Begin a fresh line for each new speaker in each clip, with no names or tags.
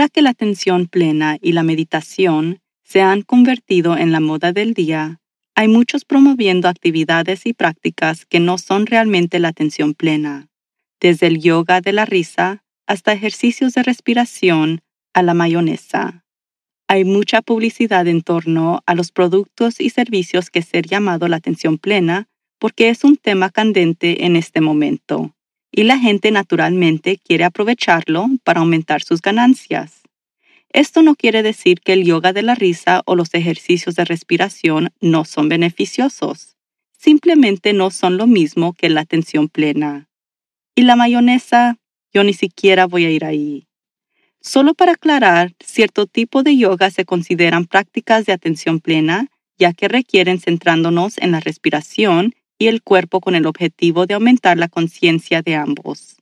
Ahora que la atención plena y la meditación se han convertido en la moda del día, hay muchos promoviendo actividades y prácticas que no son realmente la atención plena, desde el yoga de la risa hasta ejercicios de respiración a la mayonesa. Hay mucha publicidad en torno a los productos y servicios que ser llamado la atención plena porque es un tema candente en este momento y la gente naturalmente quiere aprovecharlo para aumentar sus ganancias. Esto no quiere decir que el yoga de la risa o los ejercicios de respiración no son beneficiosos. Simplemente no son lo mismo que la atención plena. Y la mayonesa, yo ni siquiera voy a ir ahí. Solo para aclarar, cierto tipo de yoga se consideran prácticas de atención plena, ya que requieren centrándonos en la respiración y el cuerpo con el objetivo de aumentar la conciencia de ambos.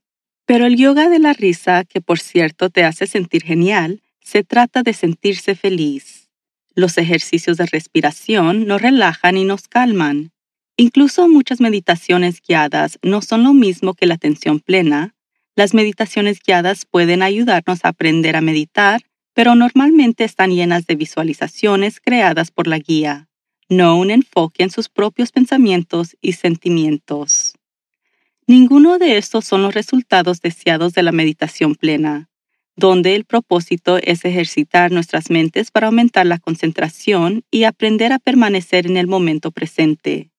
Pero el yoga de la risa, que por cierto te hace sentir genial, se trata de sentirse feliz. Los ejercicios de respiración nos relajan y nos calman. Incluso muchas meditaciones guiadas no son lo mismo que la atención plena. Las meditaciones guiadas pueden ayudarnos a aprender a meditar, pero normalmente están llenas de visualizaciones creadas por la guía no un enfoque en sus propios pensamientos y sentimientos. Ninguno de estos son los resultados deseados de la meditación plena, donde el propósito es ejercitar nuestras mentes para aumentar la concentración y aprender a permanecer en el momento presente.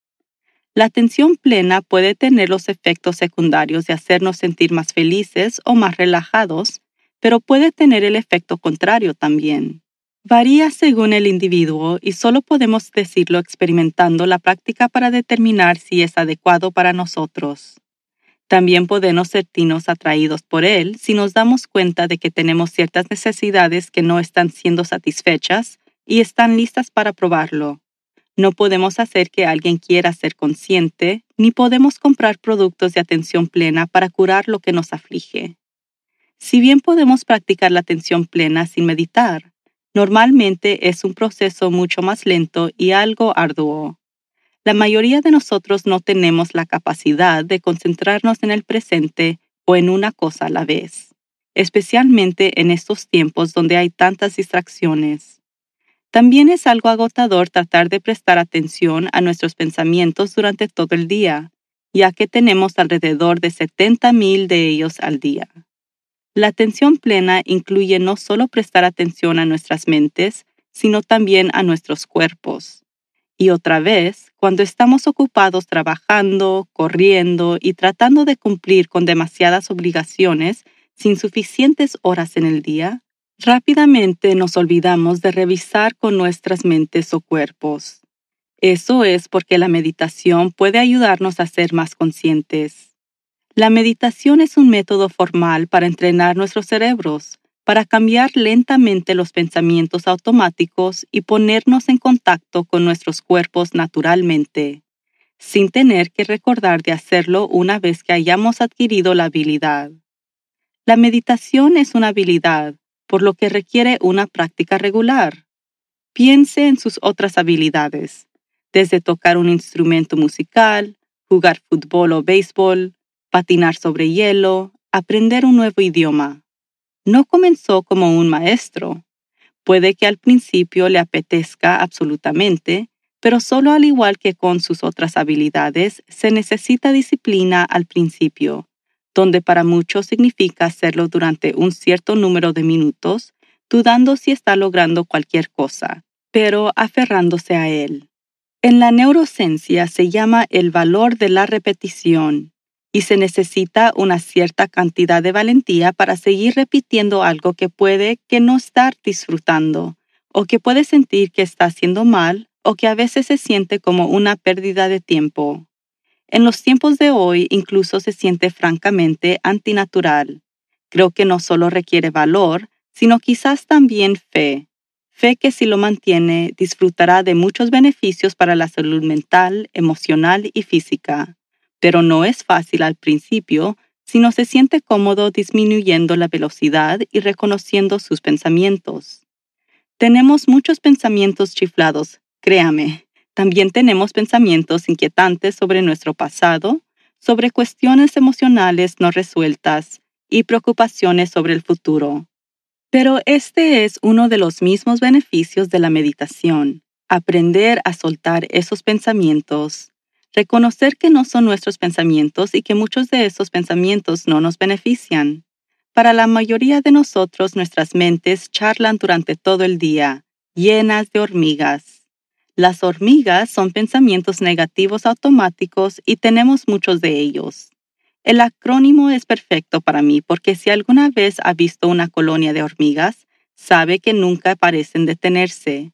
La atención plena puede tener los efectos secundarios de hacernos sentir más felices o más relajados, pero puede tener el efecto contrario también. Varía según el individuo y solo podemos decirlo experimentando la práctica para determinar si es adecuado para nosotros. También podemos sentirnos atraídos por él si nos damos cuenta de que tenemos ciertas necesidades que no están siendo satisfechas y están listas para probarlo. No podemos hacer que alguien quiera ser consciente, ni podemos comprar productos de atención plena para curar lo que nos aflige. Si bien podemos practicar la atención plena sin meditar, Normalmente es un proceso mucho más lento y algo arduo. La mayoría de nosotros no tenemos la capacidad de concentrarnos en el presente o en una cosa a la vez, especialmente en estos tiempos donde hay tantas distracciones. También es algo agotador tratar de prestar atención a nuestros pensamientos durante todo el día, ya que tenemos alrededor de 70.000 de ellos al día. La atención plena incluye no solo prestar atención a nuestras mentes, sino también a nuestros cuerpos. Y otra vez, cuando estamos ocupados trabajando, corriendo y tratando de cumplir con demasiadas obligaciones sin suficientes horas en el día, rápidamente nos olvidamos de revisar con nuestras mentes o cuerpos. Eso es porque la meditación puede ayudarnos a ser más conscientes. La meditación es un método formal para entrenar nuestros cerebros, para cambiar lentamente los pensamientos automáticos y ponernos en contacto con nuestros cuerpos naturalmente. sin tener que recordar de hacerlo una vez que hayamos adquirido la habilidad. La meditación es una habilidad, por lo que requiere una práctica regular. Piense en sus otras habilidades, desde tocar un instrumento musical, jugar fútbol o béisbol, patinar sobre hielo, aprender un nuevo idioma. No comenzó como un maestro. Puede que al principio le apetezca absolutamente, pero solo al igual que con sus otras habilidades, se necesita disciplina al principio, donde para muchos significa hacerlo durante un cierto número de minutos, dudando si está logrando cualquier cosa, pero aferrándose a él. En la neurociencia se llama el valor de la repetición, y se necesita una cierta cantidad de valentía para seguir repitiendo algo que puede que no estar disfrutando, o que puede sentir que está haciendo mal, o que a veces se siente como una pérdida de tiempo. En los tiempos de hoy incluso se siente francamente antinatural. Creo que no solo requiere valor, sino quizás también fe. Fe que si lo mantiene disfrutará de muchos beneficios para la salud mental, emocional y física pero no es fácil al principio si no se siente cómodo disminuyendo la velocidad y reconociendo sus pensamientos. Tenemos muchos pensamientos chiflados, créame. También tenemos pensamientos inquietantes sobre nuestro pasado, sobre cuestiones emocionales no resueltas y preocupaciones sobre el futuro. Pero este es uno de los mismos beneficios de la meditación, aprender a soltar esos pensamientos reconocer que no son nuestros pensamientos y que muchos de esos pensamientos no nos benefician. Para la mayoría de nosotros nuestras mentes charlan durante todo el día, llenas de hormigas. Las hormigas son pensamientos negativos automáticos y tenemos muchos de ellos. El acrónimo es perfecto para mí porque si alguna vez ha visto una colonia de hormigas, sabe que nunca parecen detenerse.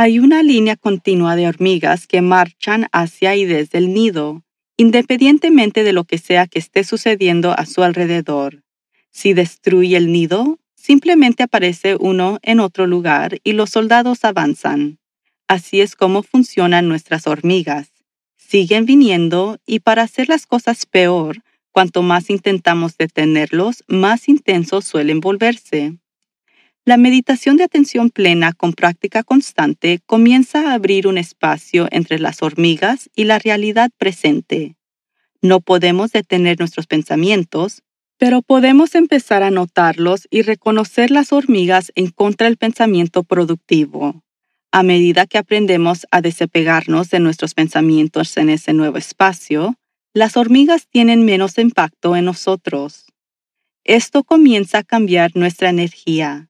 Hay una línea continua de hormigas que marchan hacia y desde el nido, independientemente de lo que sea que esté sucediendo a su alrededor. Si destruye el nido, simplemente aparece uno en otro lugar y los soldados avanzan. Así es como funcionan nuestras hormigas. Siguen viniendo y para hacer las cosas peor, cuanto más intentamos detenerlos, más intensos suelen volverse. La meditación de atención plena con práctica constante comienza a abrir un espacio entre las hormigas y la realidad presente. No podemos detener nuestros pensamientos, pero podemos empezar a notarlos y reconocer las hormigas en contra del pensamiento productivo. A medida que aprendemos a desapegarnos de nuestros pensamientos en ese nuevo espacio, las hormigas tienen menos impacto en nosotros. Esto comienza a cambiar nuestra energía.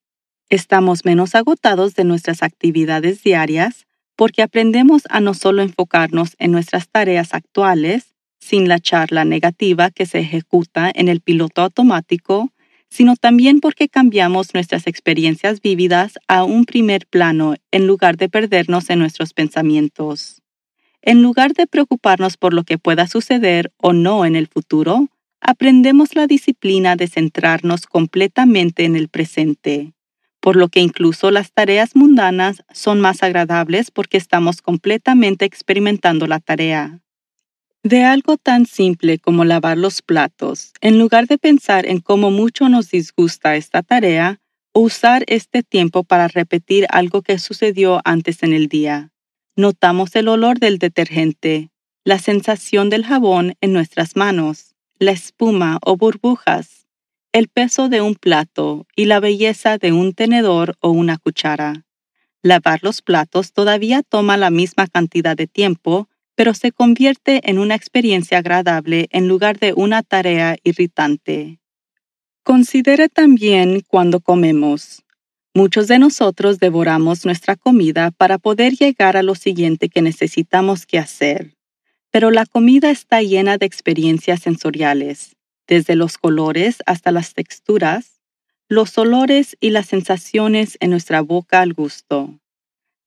Estamos menos agotados de nuestras actividades diarias porque aprendemos a no solo enfocarnos en nuestras tareas actuales, sin la charla negativa que se ejecuta en el piloto automático, sino también porque cambiamos nuestras experiencias vívidas a un primer plano en lugar de perdernos en nuestros pensamientos. En lugar de preocuparnos por lo que pueda suceder o no en el futuro, aprendemos la disciplina de centrarnos completamente en el presente por lo que incluso las tareas mundanas son más agradables porque estamos completamente experimentando la tarea. De algo tan simple como lavar los platos, en lugar de pensar en cómo mucho nos disgusta esta tarea, usar este tiempo para repetir algo que sucedió antes en el día. Notamos el olor del detergente, la sensación del jabón en nuestras manos, la espuma o burbujas, el peso de un plato y la belleza de un tenedor o una cuchara. Lavar los platos todavía toma la misma cantidad de tiempo, pero se convierte en una experiencia agradable en lugar de una tarea irritante. Considere también cuando comemos. Muchos de nosotros devoramos nuestra comida para poder llegar a lo siguiente que necesitamos que hacer. Pero la comida está llena de experiencias sensoriales desde los colores hasta las texturas, los olores y las sensaciones en nuestra boca al gusto.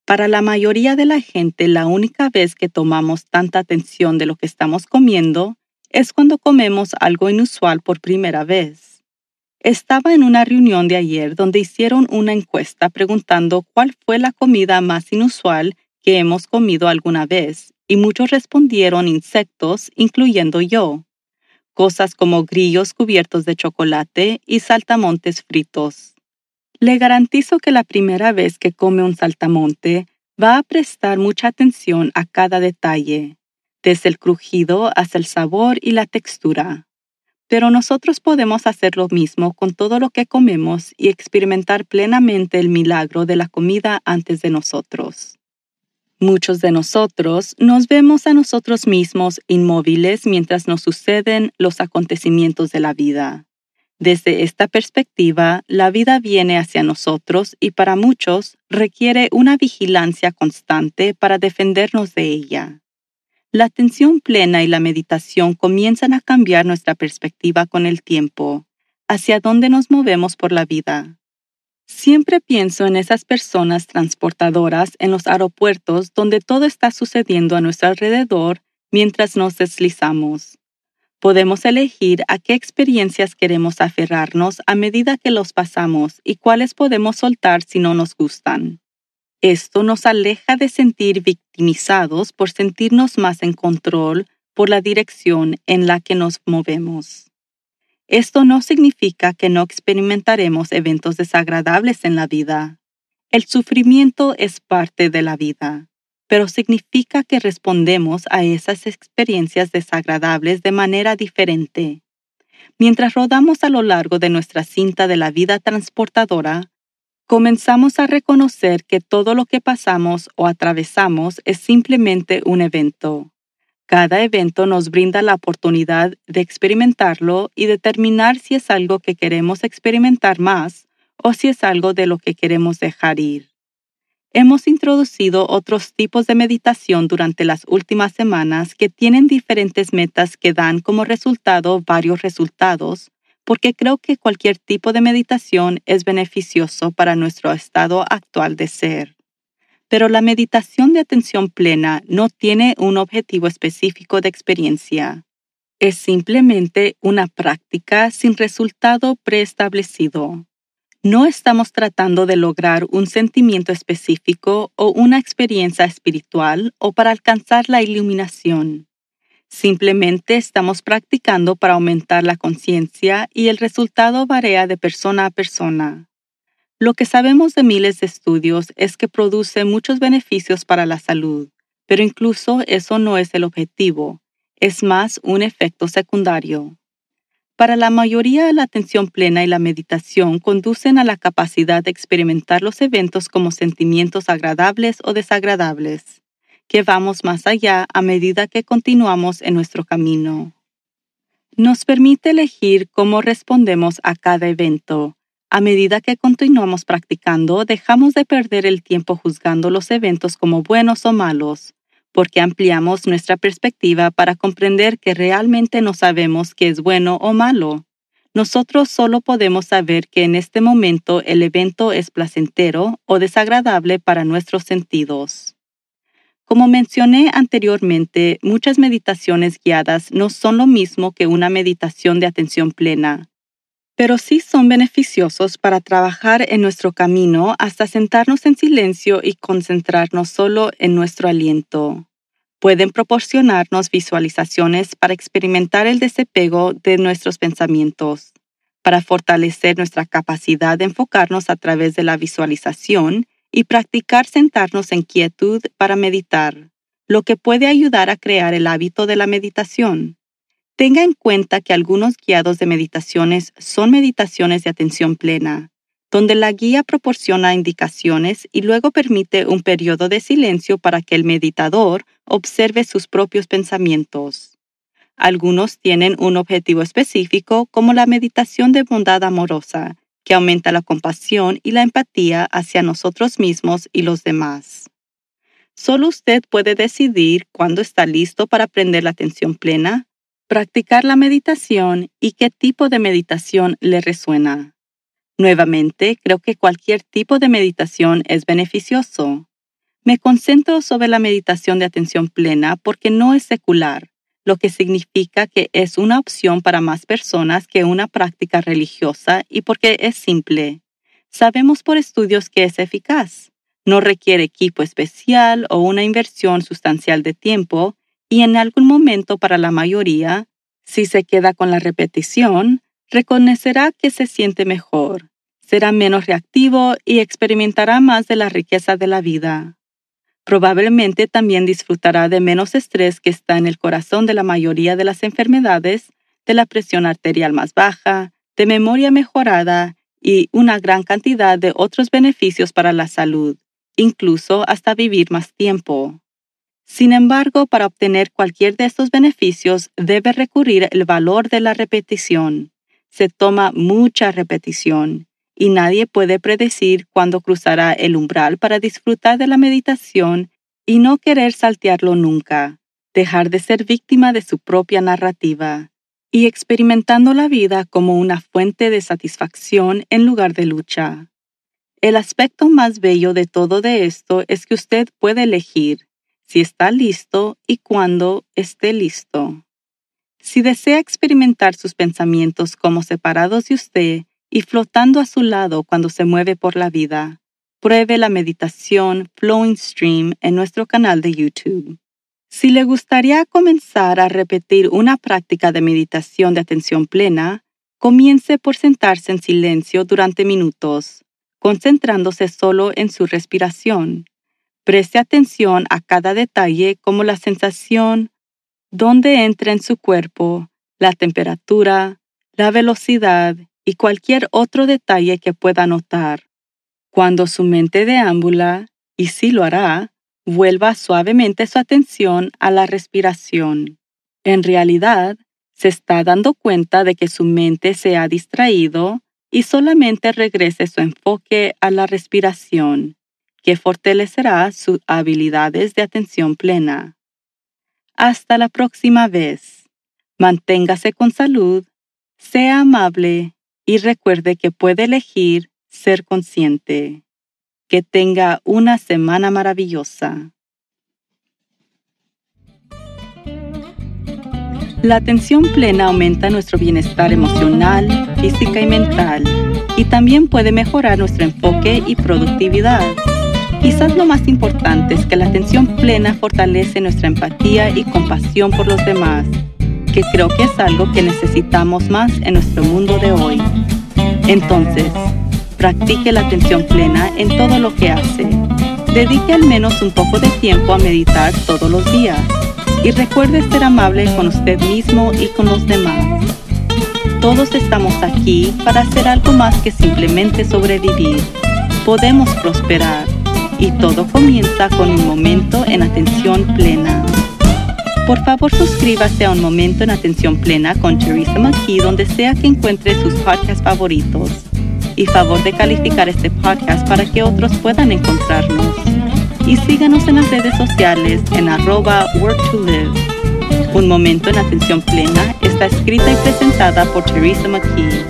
Para la mayoría de la gente, la única vez que tomamos tanta atención de lo que estamos comiendo es cuando comemos algo inusual por primera vez. Estaba en una reunión de ayer donde hicieron una encuesta preguntando cuál fue la comida más inusual que hemos comido alguna vez, y muchos respondieron insectos, incluyendo yo. Cosas como grillos cubiertos de chocolate y saltamontes fritos. Le garantizo que la primera vez que come un saltamonte va a prestar mucha atención a cada detalle, desde el crujido hasta el sabor y la textura. Pero nosotros podemos hacer lo mismo con todo lo que comemos y experimentar plenamente el milagro de la comida antes de nosotros. Muchos de nosotros nos vemos a nosotros mismos inmóviles mientras nos suceden los acontecimientos de la vida. Desde esta perspectiva, la vida viene hacia nosotros y para muchos requiere una vigilancia constante para defendernos de ella. La atención plena y la meditación comienzan a cambiar nuestra perspectiva con el tiempo, hacia dónde nos movemos por la vida. Siempre pienso en esas personas transportadoras en los aeropuertos donde todo está sucediendo a nuestro alrededor mientras nos deslizamos. Podemos elegir a qué experiencias queremos aferrarnos a medida que los pasamos y cuáles podemos soltar si no nos gustan. Esto nos aleja de sentir victimizados por sentirnos más en control por la dirección en la que nos movemos. Esto no significa que no experimentaremos eventos desagradables en la vida. El sufrimiento es parte de la vida, pero significa que respondemos a esas experiencias desagradables de manera diferente. Mientras rodamos a lo largo de nuestra cinta de la vida transportadora, comenzamos a reconocer que todo lo que pasamos o atravesamos es simplemente un evento. Cada evento nos brinda la oportunidad de experimentarlo y determinar si es algo que queremos experimentar más o si es algo de lo que queremos dejar ir. Hemos introducido otros tipos de meditación durante las últimas semanas que tienen diferentes metas que dan como resultado varios resultados, porque creo que cualquier tipo de meditación es beneficioso para nuestro estado actual de ser. Pero la meditación de atención plena no tiene un objetivo específico de experiencia. Es simplemente una práctica sin resultado preestablecido. No estamos tratando de lograr un sentimiento específico o una experiencia espiritual o para alcanzar la iluminación. Simplemente estamos practicando para aumentar la conciencia y el resultado varía de persona a persona. Lo que sabemos de miles de estudios es que produce muchos beneficios para la salud, pero incluso eso no es el objetivo, es más un efecto secundario. Para la mayoría, la atención plena y la meditación conducen a la capacidad de experimentar los eventos como sentimientos agradables o desagradables, que vamos más allá a medida que continuamos en nuestro camino. Nos permite elegir cómo respondemos a cada evento, a medida que continuamos practicando, dejamos de perder el tiempo juzgando los eventos como buenos o malos, porque ampliamos nuestra perspectiva para comprender que realmente no sabemos qué es bueno o malo. Nosotros solo podemos saber que en este momento el evento es placentero o desagradable para nuestros sentidos. Como mencioné anteriormente, muchas meditaciones guiadas no son lo mismo que una meditación de atención plena pero sí son beneficiosos para trabajar en nuestro camino hasta sentarnos en silencio y concentrarnos solo en nuestro aliento. Pueden proporcionarnos visualizaciones para experimentar el desapego de nuestros pensamientos, para fortalecer nuestra capacidad de enfocarnos a través de la visualización y practicar sentarnos en quietud para meditar, lo que puede ayudar a crear el hábito de la meditación. Tenga en cuenta que algunos guiados de meditaciones son meditaciones de atención plena, donde la guía proporciona indicaciones y luego permite un periodo de silencio para que el meditador observe sus propios pensamientos. Algunos tienen un objetivo específico como la meditación de bondad amorosa, que aumenta la compasión y la empatía hacia nosotros mismos y los demás. Solo usted puede decidir cuándo está listo para aprender la atención plena practicar la meditación y qué tipo de meditación le resuena. Nuevamente, creo que cualquier tipo de meditación es beneficioso. Me concentro sobre la meditación de atención plena porque no es secular, lo que significa que es una opción para más personas que una práctica religiosa y porque es simple. Sabemos por estudios que es eficaz. No requiere equipo especial o una inversión sustancial de tiempo y en algún momento para la mayoría, si se queda con la repetición, reconocerá que se siente mejor, será menos reactivo y experimentará más de la riqueza de la vida. Probablemente también disfrutará de menos estrés que está en el corazón de la mayoría de las enfermedades, de la presión arterial más baja, de memoria mejorada y una gran cantidad de otros beneficios para la salud, incluso hasta vivir más tiempo. Sin embargo, para obtener cualquier de estos beneficios debe recurrir el valor de la repetición. Se toma mucha repetición y nadie puede predecir cuándo cruzará el umbral para disfrutar de la meditación y no querer saltearlo nunca, dejar de ser víctima de su propia narrativa y experimentando la vida como una fuente de satisfacción en lugar de lucha. El aspecto más bello de todo de esto es que usted puede elegir si está listo y cuándo esté listo. Si desea experimentar sus pensamientos como separados de usted, y flotando a su lado cuando se mueve por la vida. Pruebe la meditación Flowing Stream en nuestro canal de YouTube. Si le gustaría comenzar a repetir una práctica de meditación de atención plena, comience por sentarse en silencio durante minutos, concentrándose solo en su respiración. Preste atención a cada detalle como la sensación, dónde entra en su cuerpo, la temperatura, la velocidad y cualquier otro detalle que pueda notar. Cuando su mente deambula, y sí lo hará, vuelva suavemente su atención a la respiración. En realidad, se está dando cuenta de que su mente se ha distraído y solamente regrese su enfoque a la respiración, que fortalecerá sus habilidades de atención plena. Hasta la próxima vez. Manténgase con salud, sea amable y recuerde que puede elegir ser consciente. Que tenga una semana maravillosa. La atención plena aumenta nuestro bienestar emocional, física y mental, y también puede mejorar nuestro enfoque y productividad. Quizás lo más importante es que la atención plena fortalece nuestra empatía y compasión por los demás que creo que es algo que necesitamos más en nuestro mundo de hoy. Entonces, practique la atención plena en todo lo que hace. Dedique al menos un poco de tiempo a meditar todos los días y recuerde ser amable con usted mismo y con los demás. Todos estamos aquí para hacer algo más que simplemente sobrevivir. Podemos prosperar y todo comienza con un momento en atención plena. Por favor, suscríbase a Un Momento en Atención Plena con Teresa McKee donde sea que encuentre sus podcasts favoritos. Y favor de calificar este podcast para que otros puedan encontrarnos. Y síganos en las redes sociales en arroba work live. Un Momento en Atención Plena está escrita y presentada por Teresa McKee.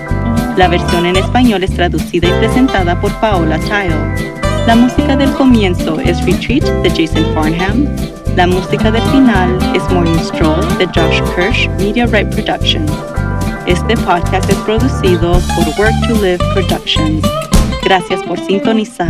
La versión en español es traducida y presentada por Paola Child. La música del comienzo es Retreat de Jason Farnham la música del final es Morning Stroll de Josh Kirsch Media Right Productions. Este podcast es producido por Work to Live Productions. Gracias por sintonizar.